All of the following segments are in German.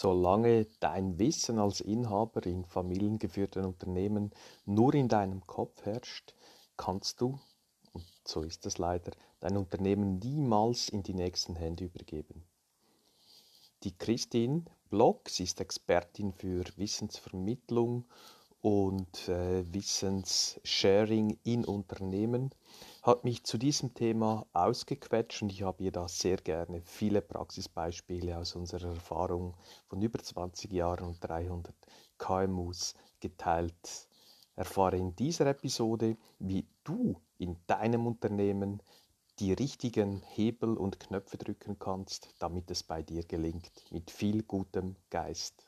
Solange dein Wissen als Inhaber in familiengeführten Unternehmen nur in deinem Kopf herrscht, kannst du, und so ist es leider, dein Unternehmen niemals in die nächsten Hände übergeben. Die Christine Block, sie ist Expertin für Wissensvermittlung und äh, Wissenssharing in Unternehmen, hat mich zu diesem Thema ausgequetscht und ich habe ihr da sehr gerne viele Praxisbeispiele aus unserer Erfahrung von über 20 Jahren und 300 KMUs geteilt. Erfahre in dieser Episode, wie du in deinem Unternehmen die richtigen Hebel und Knöpfe drücken kannst, damit es bei dir gelingt, mit viel gutem Geist.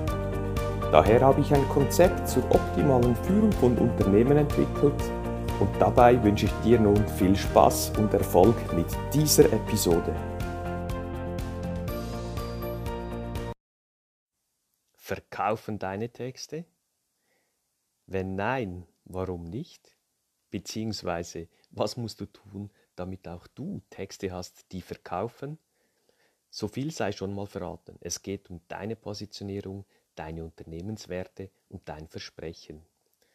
Daher habe ich ein Konzept zur optimalen Führung von Unternehmen entwickelt und dabei wünsche ich dir nun viel Spaß und Erfolg mit dieser Episode. Verkaufen deine Texte? Wenn nein, warum nicht? Beziehungsweise, was musst du tun, damit auch du Texte hast, die verkaufen? So viel sei schon mal verraten. Es geht um deine Positionierung, deine Unternehmenswerte und dein Versprechen.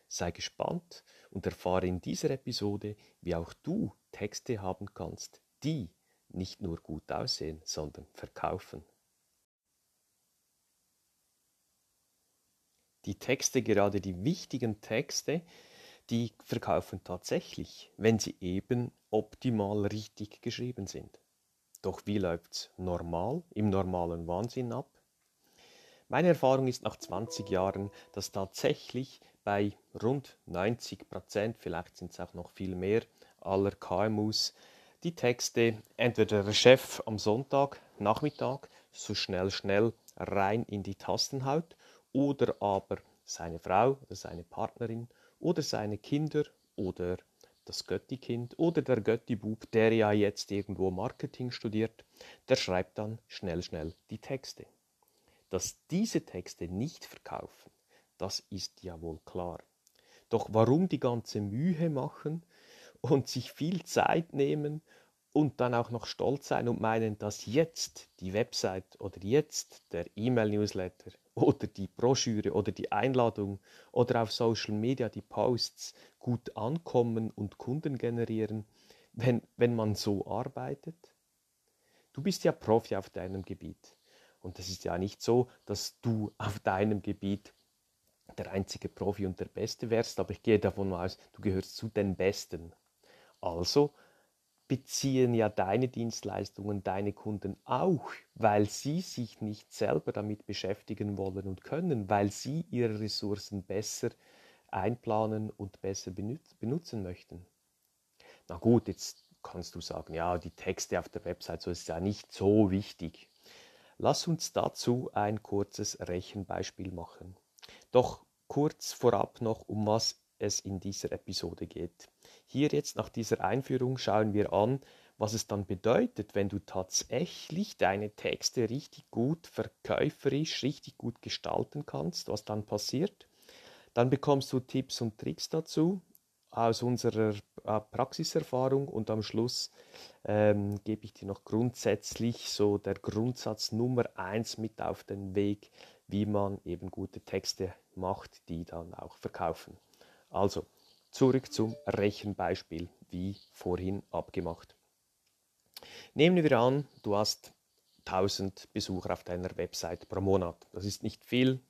Sei gespannt und erfahre in dieser Episode, wie auch du Texte haben kannst, die nicht nur gut aussehen, sondern verkaufen. die Texte, gerade die wichtigen Texte, die verkaufen tatsächlich, wenn sie eben optimal richtig geschrieben sind. Doch wie läuft es normal, im normalen Wahnsinn ab? Meine Erfahrung ist nach 20 Jahren, dass tatsächlich bei rund 90 Prozent, vielleicht sind es auch noch viel mehr, aller KMUs die Texte entweder der Chef am Sonntag, Nachmittag, so schnell, schnell rein in die Tasten haut oder aber seine Frau oder seine Partnerin oder seine Kinder oder das Göttikind oder der Göttibub, der ja jetzt irgendwo Marketing studiert, der schreibt dann schnell, schnell die Texte. Dass diese Texte nicht verkaufen, das ist ja wohl klar. Doch warum die ganze Mühe machen und sich viel Zeit nehmen und dann auch noch stolz sein und meinen, dass jetzt die Website oder jetzt der E-Mail-Newsletter oder die Broschüre oder die Einladung oder auf Social Media die Posts gut ankommen und Kunden generieren, wenn, wenn man so arbeitet? Du bist ja Profi auf deinem Gebiet. Und es ist ja nicht so, dass du auf deinem Gebiet der einzige Profi und der Beste wärst, aber ich gehe davon aus, du gehörst zu den Besten. Also beziehen ja deine Dienstleistungen deine Kunden auch, weil sie sich nicht selber damit beschäftigen wollen und können, weil sie ihre Ressourcen besser einplanen und besser benutzen möchten. Na gut, jetzt kannst du sagen, ja, die Texte auf der Website, so ist ja nicht so wichtig. Lass uns dazu ein kurzes Rechenbeispiel machen. Doch kurz vorab noch, um was es in dieser Episode geht. Hier jetzt nach dieser Einführung schauen wir an, was es dann bedeutet, wenn du tatsächlich deine Texte richtig gut verkäuferisch, richtig gut gestalten kannst, was dann passiert. Dann bekommst du Tipps und Tricks dazu aus unserer Praxiserfahrung und am Schluss ähm, gebe ich dir noch grundsätzlich so der Grundsatz Nummer eins mit auf den Weg, wie man eben gute Texte macht, die dann auch verkaufen. Also, zurück zum Rechenbeispiel, wie vorhin abgemacht. Nehmen wir an, du hast 1000 Besucher auf deiner Website pro Monat. Das ist nicht viel,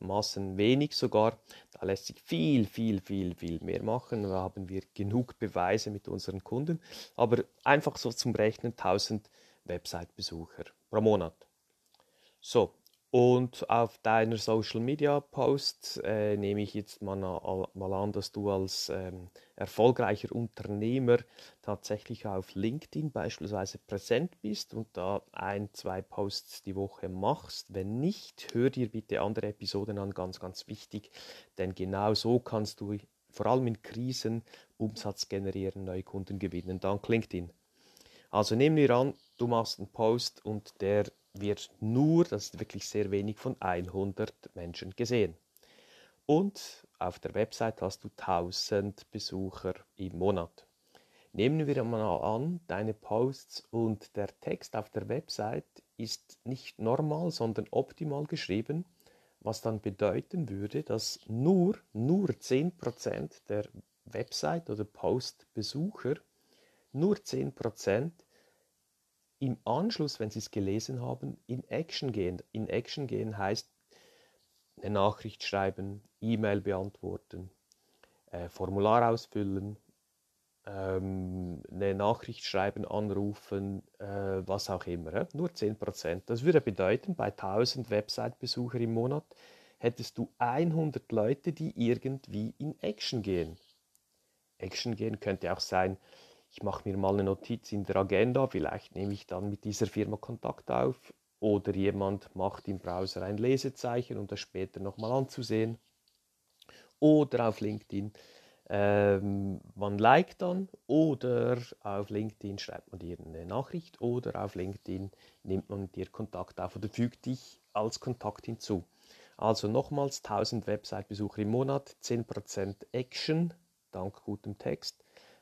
zugegebenermaßen wenig sogar. Da lässt sich viel, viel, viel, viel mehr machen. Da haben wir genug Beweise mit unseren Kunden. Aber einfach so zum Rechnen 1000 Website-Besucher pro Monat. So, Und auf deiner Social Media Post äh, nehme ich jetzt mal, mal, an, dass du als ähm, erfolgreicher Unternehmer tatsächlich auf LinkedIn beispielsweise präsent bist und da ein, zwei Posts die Woche machst. Wenn nicht, hör dir bitte andere Episoden an, ganz, ganz wichtig, denn genau so kannst du vor allem in Krisen Umsatz generieren, neue Kunden gewinnen, dank LinkedIn. Also nehmen wir an, du machst einen Post und der wird nur, das ist wirklich sehr wenig, von 100 Menschen gesehen. Und auf der Website hast du 1000 Besucher im Monat. Nehmen wir mal an, deine Posts und der Text auf der Website ist nicht normal, sondern optimal geschrieben, was dann bedeuten würde, dass nur, nur 10% der Website- oder Post-Besucher, nur 10% im Anschluss, wenn Sie es gelesen haben, in Action gehen. In Action gehen heißt eine Nachricht schreiben, E-Mail beantworten, äh, Formular ausfüllen, ähm, eine Nachricht schreiben, anrufen, äh, was auch immer. Äh? Nur 10%. Das würde bedeuten, bei 1000 Website-Besucher im Monat hättest du 100 Leute, die irgendwie in Action gehen. Action gehen könnte auch sein, ich mache mir mal eine Notiz in der Agenda, vielleicht nehme ich dann mit dieser Firma Kontakt auf. Oder jemand macht im Browser ein Lesezeichen, um das später nochmal anzusehen. Oder auf LinkedIn, ähm, man liked dann. Oder auf LinkedIn schreibt man dir eine Nachricht. Oder auf LinkedIn nimmt man mit dir Kontakt auf oder fügt dich als Kontakt hinzu. Also nochmals 1000 Website-Besucher im Monat, 10% Action dank gutem Text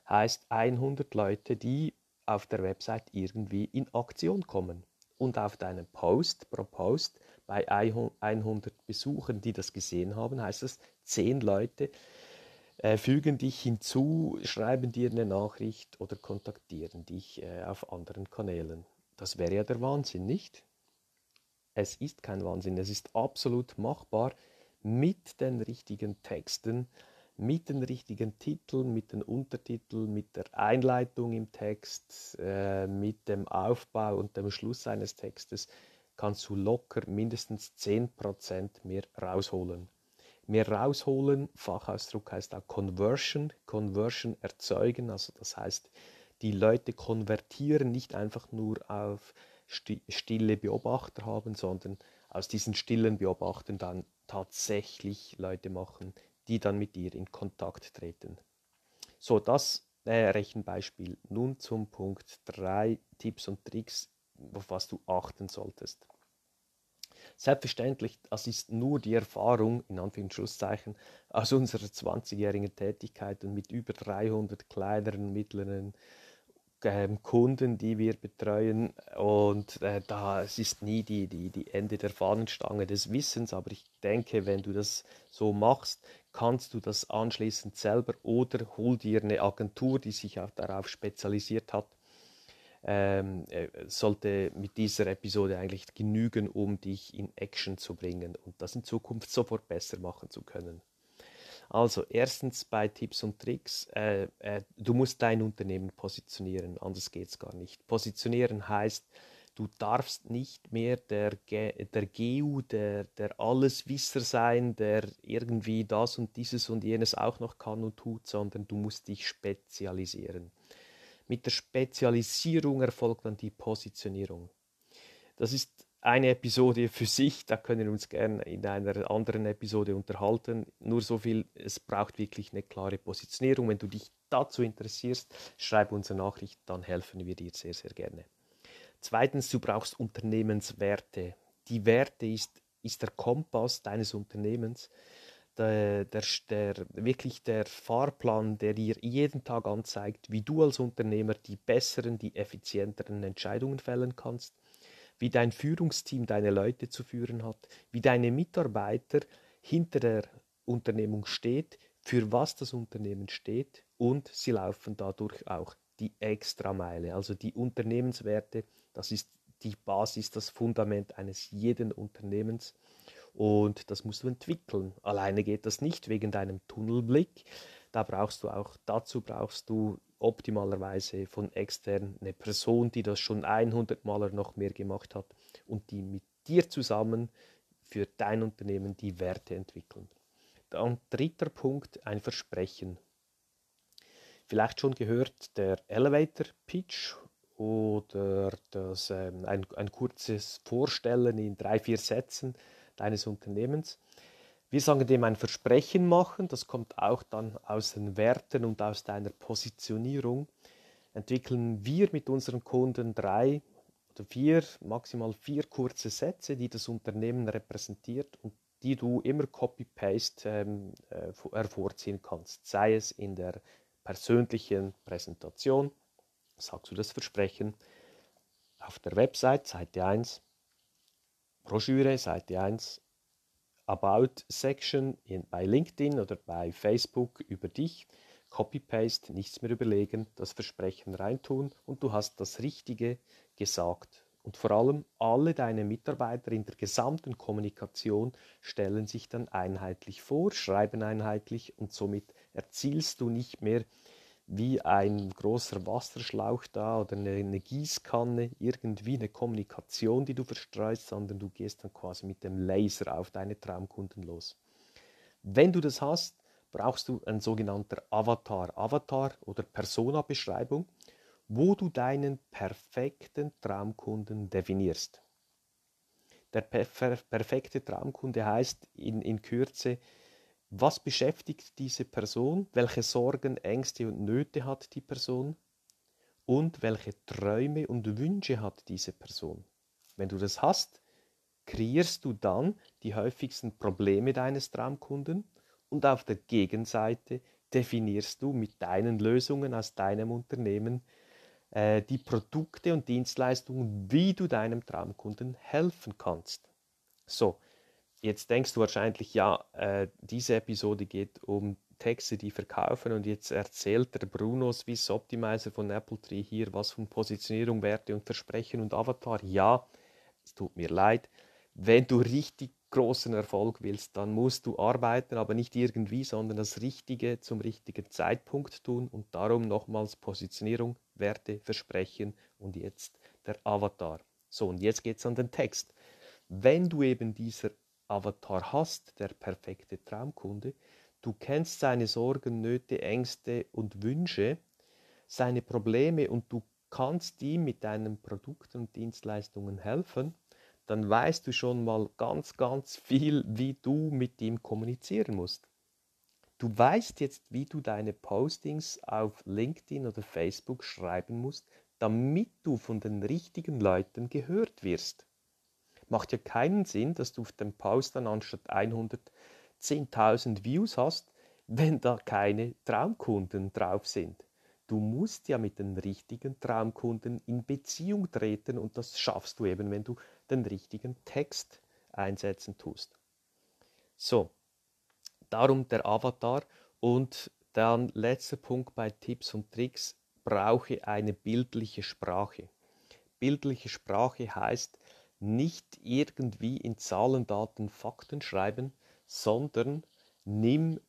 heißt 100 Leute, die auf der Website irgendwie in Aktion kommen. Und auf deinem Post, pro Post, bei 100 Besuchern, die das gesehen haben, heißt es, 10 Leute äh, fügen dich hinzu, schreiben dir eine Nachricht oder kontaktieren dich äh, auf anderen Kanälen. Das wäre ja der Wahnsinn, nicht? Es ist kein Wahnsinn, es ist absolut machbar mit den richtigen Texten mit den richtigen Titeln, mit den Untertiteln, mit der Einleitung im Text, äh, mit dem Aufbau und dem Schluss eines Textes kannst du locker mindestens 10% mehr rausholen. Mehr rausholen, Fachausdruck heißt auch Conversion, Conversion erzeugen, also das heißt, die Leute konvertieren nicht einfach nur auf stille Beobachter haben, sondern aus diesen stillen Beobachtern dann tatsächlich Leute machen, die dann mit dir in Kontakt treten. So, das äh, Rechenbeispiel. Nun zum Punkt 3 Tipps und Tricks, auf was du achten solltest. Selbstverständlich, das ist nur die Erfahrung, in Anführungszeichen, aus unserer 20-jährigen Tätigkeit und mit über 300 kleineren, mittleren ähm, Kunden, die wir betreuen. Und äh, da es ist nie die, die, die Ende der Fahnenstange des Wissens, aber ich denke, wenn du das so machst, kannst du das anschließend selber oder hol dir eine Agentur, die sich auch darauf spezialisiert hat. Ähm, äh, sollte mit dieser Episode eigentlich genügen, um dich in Action zu bringen und das in Zukunft sofort besser machen zu können. Also erstens bei Tipps und Tricks, äh, äh, du musst dein Unternehmen positionieren, anders geht es gar nicht. Positionieren heißt, du darfst nicht mehr der, der GU, der, der Alleswisser sein, der irgendwie das und dieses und jenes auch noch kann und tut, sondern du musst dich spezialisieren. Mit der Spezialisierung erfolgt dann die Positionierung. Das ist eine Episode für sich, da können wir uns gerne in einer anderen Episode unterhalten. Nur so viel, es braucht wirklich eine klare Positionierung. Wenn du dich dazu interessierst, schreib uns eine Nachricht, dann helfen wir dir sehr, sehr gerne. Zweitens, du brauchst Unternehmenswerte. Die Werte ist, ist der Kompass deines Unternehmens, der, der, der, wirklich der Fahrplan, der dir jeden Tag anzeigt, wie du als Unternehmer die besseren, die effizienteren Entscheidungen fällen kannst wie dein Führungsteam deine Leute zu führen hat, wie deine Mitarbeiter hinter der Unternehmung steht, für was das Unternehmen steht und sie laufen dadurch auch die Extrameile. Also die Unternehmenswerte, das ist die Basis, das Fundament eines jeden Unternehmens und das musst du entwickeln. Alleine geht das nicht wegen deinem Tunnelblick. Da brauchst du auch, dazu brauchst du optimalerweise von extern eine Person, die das schon 100 Mal noch mehr gemacht hat und die mit dir zusammen für dein Unternehmen die Werte entwickeln. Dann dritter Punkt, ein Versprechen. Vielleicht schon gehört der Elevator Pitch oder das, ähm, ein, ein kurzes Vorstellen in drei, vier Sätzen deines Unternehmens. Wir sagen dem ein Versprechen machen, das kommt auch dann aus den Werten und aus deiner Positionierung. Entwickeln wir mit unseren Kunden drei oder vier, maximal vier kurze Sätze, die das Unternehmen repräsentiert und die du immer Copy-Paste ähm, äh, hervorziehen kannst, sei es in der persönlichen Präsentation, sagst du das Versprechen, auf der Website, Seite 1, Broschüre, Seite 1, About Section in, bei LinkedIn oder bei Facebook über dich, Copy-Paste, nichts mehr überlegen, das Versprechen reintun und du hast das Richtige gesagt. Und vor allem alle deine Mitarbeiter in der gesamten Kommunikation stellen sich dann einheitlich vor, schreiben einheitlich und somit erzielst du nicht mehr wie ein großer Wasserschlauch da oder eine, eine, Gießkanne, irgendwie eine Kommunikation, die du verstreust, sondern du gehst dann quasi mit dem Laser auf deine Traumkunden los. Wenn du das hast, brauchst du ein sogenannter Avatar, Avatar oder Persona-Beschreibung, wo du deinen perfekten Traumkunden definierst. Der perfekte Traumkunde heißt in, in Kürze, was beschäftigt diese Person? Welche Sorgen, Ängste und Nöte hat die Person? Und welche Träume und Wünsche hat diese Person? Wenn du das hast, kreierst du dann die häufigsten Probleme deines Traumkunden und auf der Gegenseite definierst du mit deinen Lösungen aus deinem Unternehmen äh, die Produkte und Dienstleistungen, wie du deinem Traumkunden helfen kannst. So, Jetzt denkst du wahrscheinlich, ja, äh, diese Episode geht um Texte, die verkaufen und jetzt erzählt der Bruno Swiss Optimizer von Apple Tree hier was von Positionierung, Werte und Versprechen und Avatar. Ja, es tut mir leid. Wenn du richtig großen Erfolg willst, dann musst du arbeiten, aber nicht irgendwie, sondern das Richtige zum richtigen Zeitpunkt tun und darum nochmals Positionierung, Werte, Versprechen und jetzt der Avatar. So, und jetzt geht es an den Text. Wenn du eben dieser Avatar hast, der perfekte Traumkunde. Du kennst seine Sorgen, Nöte, Ängste und Wünsche, seine Probleme und du kannst ihm mit deinen Produkten und Dienstleistungen helfen, dann weißt du schon mal ganz, ganz viel, wie du mit ihm kommunizieren musst. Du weißt jetzt, wie du deine Postings auf LinkedIn oder Facebook schreiben musst, damit du von den richtigen Leuten gehört wirst. Macht ja keinen Sinn, dass du auf dem Post dann anstatt 110.000 Views hast, wenn da keine Traumkunden drauf sind. Du musst ja mit den richtigen Traumkunden in Beziehung treten und das schaffst du eben, wenn du den richtigen Text einsetzen tust. So, darum der Avatar und dann letzter Punkt bei Tipps und Tricks, brauche eine bildliche Sprache. Bildliche Sprache heißt, nicht irgendwie in Zahlen, Daten, Fakten schreiben, sondern nimm,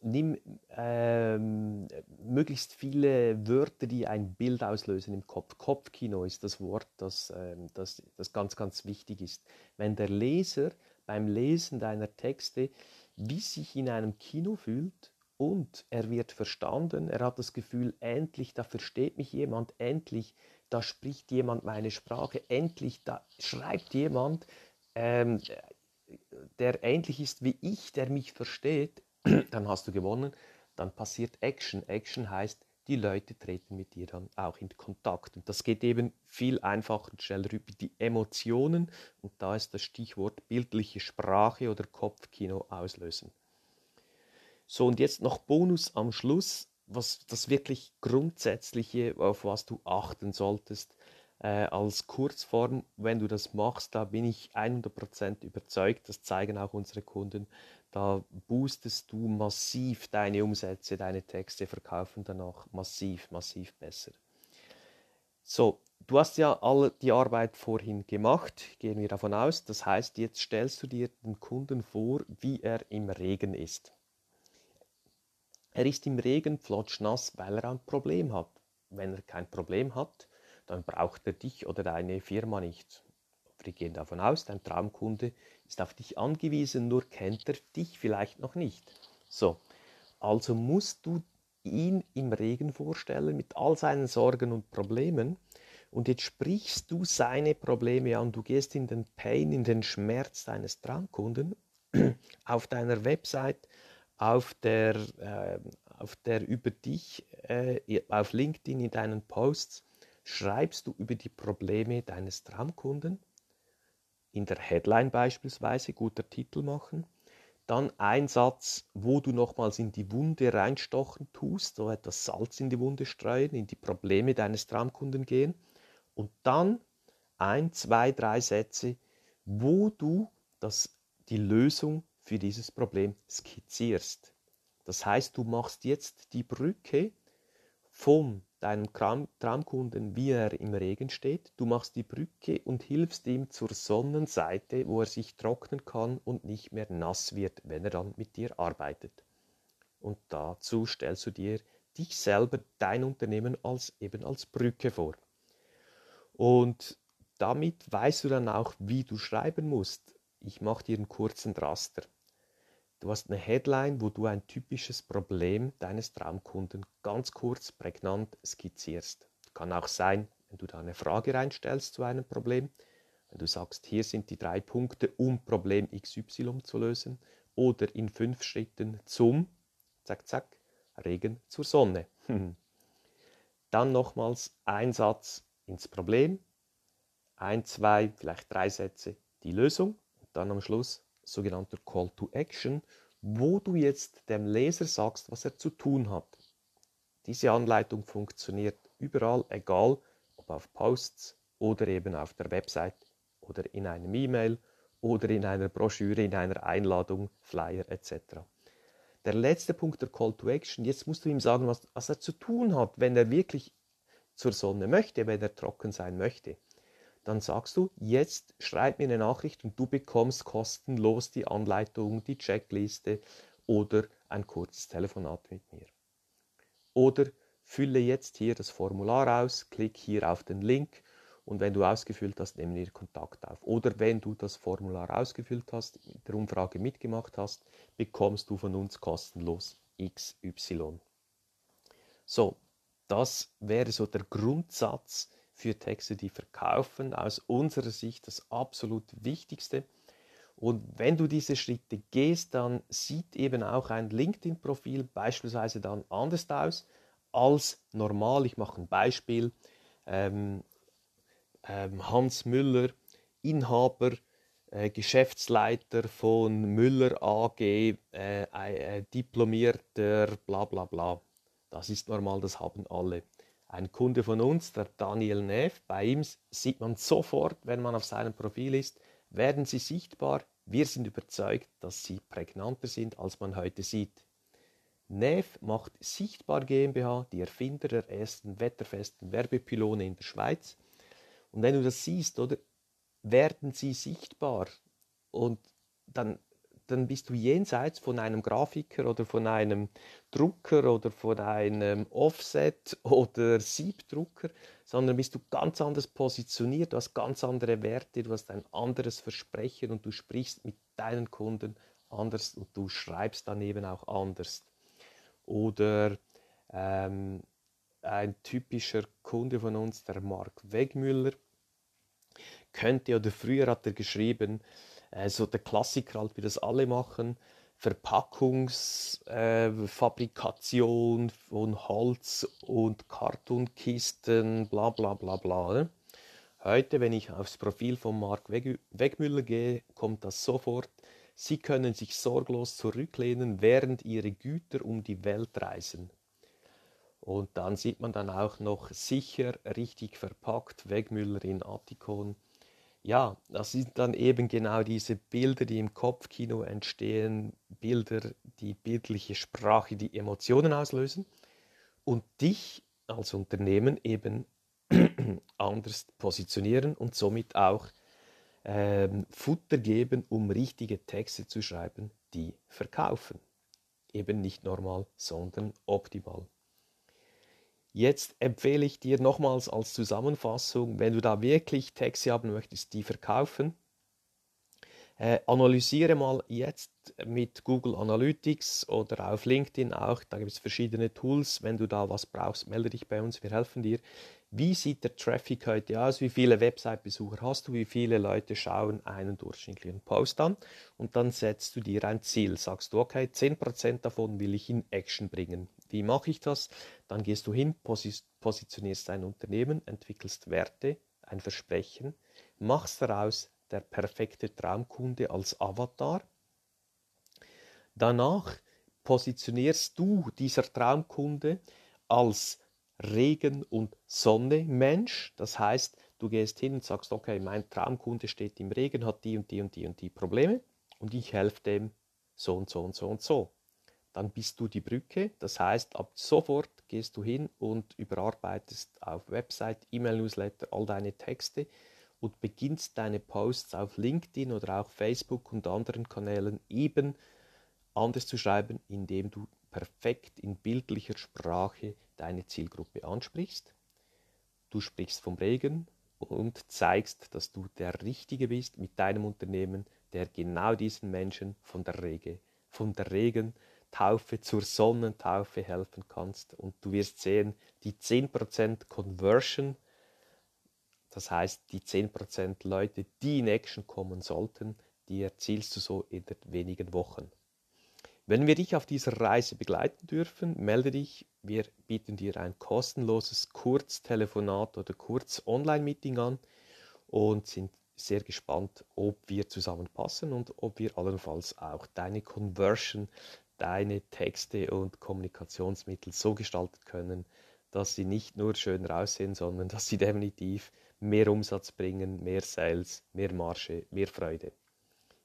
nimm ähm, möglichst viele Wörter, die ein Bild auslösen im Kopf. Kopfkino ist das Wort, das, ähm, das, das ganz, ganz wichtig ist. Wenn der Leser beim Lesen deiner Texte wie sich in einem Kino fühlt und er wird verstanden, er hat das Gefühl, endlich, da versteht mich jemand, endlich da spricht jemand meine Sprache, endlich, da schreibt jemand, ähm, der ähnlich ist wie ich, der mich versteht, dann hast du gewonnen, dann passiert Action. Action heißt, die Leute treten mit dir dann auch in Kontakt. Und das geht eben viel einfacher und schneller über die Emotionen. Und da ist das Stichwort bildliche Sprache oder Kopfkino auslösen. So, und jetzt noch Bonus am Schluss was das wirklich Grundsätzliche, auf was du achten solltest äh, als Kurzform, wenn du das machst, da bin ich 100% überzeugt, das zeigen auch unsere Kunden, da boostest du massiv deine Umsätze, deine Texte verkaufen danach massiv, massiv besser. So, du hast ja alle die Arbeit vorhin gemacht, gehen wir davon aus. Das heißt, jetzt stellst du dir den Kunden vor, wie er im Regen ist. Er ist im Regen flotschnass, weil er ein Problem hat. Wenn er kein Problem hat, dann braucht er dich oder deine Firma nicht. Wir gehen davon aus, dein Traumkunde ist auf dich angewiesen, nur kennt er dich vielleicht noch nicht. So, also musst du ihn im Regen vorstellen mit all seinen Sorgen und Problemen. Und jetzt sprichst du seine Probleme an. Du gehst in den Pain, in den Schmerz deines Traumkunden auf deiner Website, auf der, äh, auf der über dich, äh, auf LinkedIn in deinen Posts, schreibst du über die Probleme deines Traumkunden. In der Headline beispielsweise, guter Titel machen. Dann ein Satz, wo du nochmals in die Wunde reinstochen tust, so etwas Salz in die Wunde streuen, in die Probleme deines Traumkunden gehen. Und dann ein, zwei, drei Sätze, wo du das, die Lösung für dieses Problem skizzierst. Das heißt, du machst jetzt die Brücke von deinem Traumkunden, wie er im Regen steht. Du machst die Brücke und hilfst ihm zur Sonnenseite, wo er sich trocknen kann und nicht mehr nass wird, wenn er dann mit dir arbeitet. Und dazu stellst du dir dich selber, dein Unternehmen als eben als Brücke vor. Und damit weißt du dann auch, wie du schreiben musst. Ich mache dir einen kurzen Raster. Du hast eine Headline, wo du ein typisches Problem deines Traumkunden ganz kurz, prägnant skizzierst. Kann auch sein, wenn du da eine Frage reinstellst zu einem Problem, wenn du sagst, hier sind die drei Punkte, um Problem XY zu lösen, oder in fünf Schritten zum, zack, zack, Regen zur Sonne. Dann nochmals ein Satz ins Problem, ein, zwei, vielleicht drei Sätze die Lösung und dann am Schluss sogenannter Call to Action, wo du jetzt dem Leser sagst, was er zu tun hat. Diese Anleitung funktioniert überall, egal ob auf Posts oder eben auf der Website oder in einem E-Mail oder in einer Broschüre, in einer Einladung, Flyer etc. Der letzte Punkt, der Call to Action, jetzt musst du ihm sagen, was, was er zu tun hat, wenn er wirklich zur Sonne möchte, wenn er trocken sein möchte dann sagst du, jetzt schreib mir eine Nachricht und du bekommst kostenlos die Anleitung, die Checkliste oder ein kurzes Telefonat mit mir. Oder fülle jetzt hier das Formular aus, klick hier auf den Link und wenn du ausgefüllt hast, nehmen wir Kontakt auf. Oder wenn du das Formular ausgefüllt hast, mit der Umfrage mitgemacht hast, bekommst du von uns kostenlos XY. So, das wäre so der Grundsatz, für Texte, die verkaufen. Aus unserer Sicht das absolut Wichtigste. Und wenn du diese Schritte gehst, dann sieht eben auch ein LinkedIn-Profil beispielsweise dann anders aus als normal. Ich mache ein Beispiel. Ähm, ähm, Hans Müller, Inhaber, äh, Geschäftsleiter von Müller AG, äh, äh, diplomierter, bla bla bla. Das ist normal, das haben alle ein Kunde von uns, der Daniel Neff, bei ihm sieht man sofort, wenn man auf seinem Profil ist, werden sie sichtbar. Wir sind überzeugt, dass sie prägnanter sind, als man heute sieht. Neff macht Sichtbar GmbH, die Erfinder der ersten wetterfesten Werbepylone in der Schweiz. Und wenn du das siehst, oder, werden sie sichtbar. Und dann dann bist du jenseits von einem Grafiker oder von einem Drucker oder von einem Offset oder Siebdrucker, sondern bist du ganz anders positioniert, du hast ganz andere Werte, du hast ein anderes Versprechen und du sprichst mit deinen Kunden anders und du schreibst dann eben auch anders. Oder ähm, ein typischer Kunde von uns, der Mark Wegmüller, könnte oder früher hat er geschrieben, äh, so der Klassiker halt, wie das alle machen. Verpackungsfabrikation äh, von Holz und Kartonkisten, bla bla bla bla. Heute, wenn ich aufs Profil von Mark Weg Wegmüller gehe, kommt das sofort. Sie können sich sorglos zurücklehnen, während ihre Güter um die Welt reisen. Und dann sieht man dann auch noch sicher, richtig verpackt, Wegmüller in Attikon ja, das sind dann eben genau diese Bilder, die im Kopfkino entstehen, Bilder, die bildliche Sprache, die Emotionen auslösen und dich als Unternehmen eben anders positionieren und somit auch ähm, Futter geben, um richtige Texte zu schreiben, die verkaufen. Eben nicht normal, sondern optimal. Jetzt empfehle ich dir nochmals als Zusammenfassung, wenn du da wirklich Texte haben möchtest, die verkaufen, äh, analysiere mal jetzt mit Google Analytics oder auf LinkedIn auch, da gibt es verschiedene Tools. Wenn du da was brauchst, melde dich bei uns, wir helfen dir. Wie sieht der Traffic heute aus? Wie viele Website-Besucher hast du? Wie viele Leute schauen einen durchschnittlichen Post an? Und dann setzt du dir ein Ziel. Sagst du, okay, 10% davon will ich in Action bringen. Wie mache ich das? Dann gehst du hin, positionierst dein Unternehmen, entwickelst Werte, ein Versprechen, machst daraus der perfekte Traumkunde als Avatar. Danach positionierst du dieser Traumkunde als Regen- und Sonne-Mensch. Das heißt, du gehst hin und sagst, okay, mein Traumkunde steht im Regen, hat die und die und die und die Probleme und ich helfe dem so und so und so und so. Dann bist du die Brücke. Das heißt, ab sofort gehst du hin und überarbeitest auf Website, E-Mail-Newsletter all deine Texte und beginnst deine Posts auf LinkedIn oder auch Facebook und anderen Kanälen eben anders zu schreiben, indem du perfekt in bildlicher Sprache deine Zielgruppe ansprichst. Du sprichst vom Regen und zeigst, dass du der Richtige bist mit deinem Unternehmen, der genau diesen Menschen von der Rege, von der Regentaufe zur Sonnentaufe helfen kannst. Und du wirst sehen, die 10% Conversion das heißt, die 10% Leute, die in Action kommen sollten, die erzielst du so in wenigen Wochen. Wenn wir dich auf dieser Reise begleiten dürfen, melde dich. Wir bieten dir ein kostenloses Kurztelefonat oder Kurz-Online-Meeting an und sind sehr gespannt, ob wir zusammenpassen und ob wir allenfalls auch deine Conversion, deine Texte und Kommunikationsmittel so gestalten können, dass sie nicht nur schön aussehen, sondern dass sie definitiv mehr Umsatz bringen, mehr Sales, mehr Marge, mehr Freude.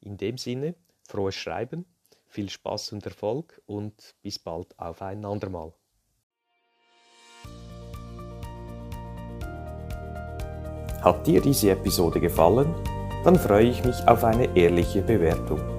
In dem Sinne, frohes Schreiben, viel Spaß und Erfolg und bis bald auf ein andermal. Hat dir diese Episode gefallen? Dann freue ich mich auf eine ehrliche Bewertung.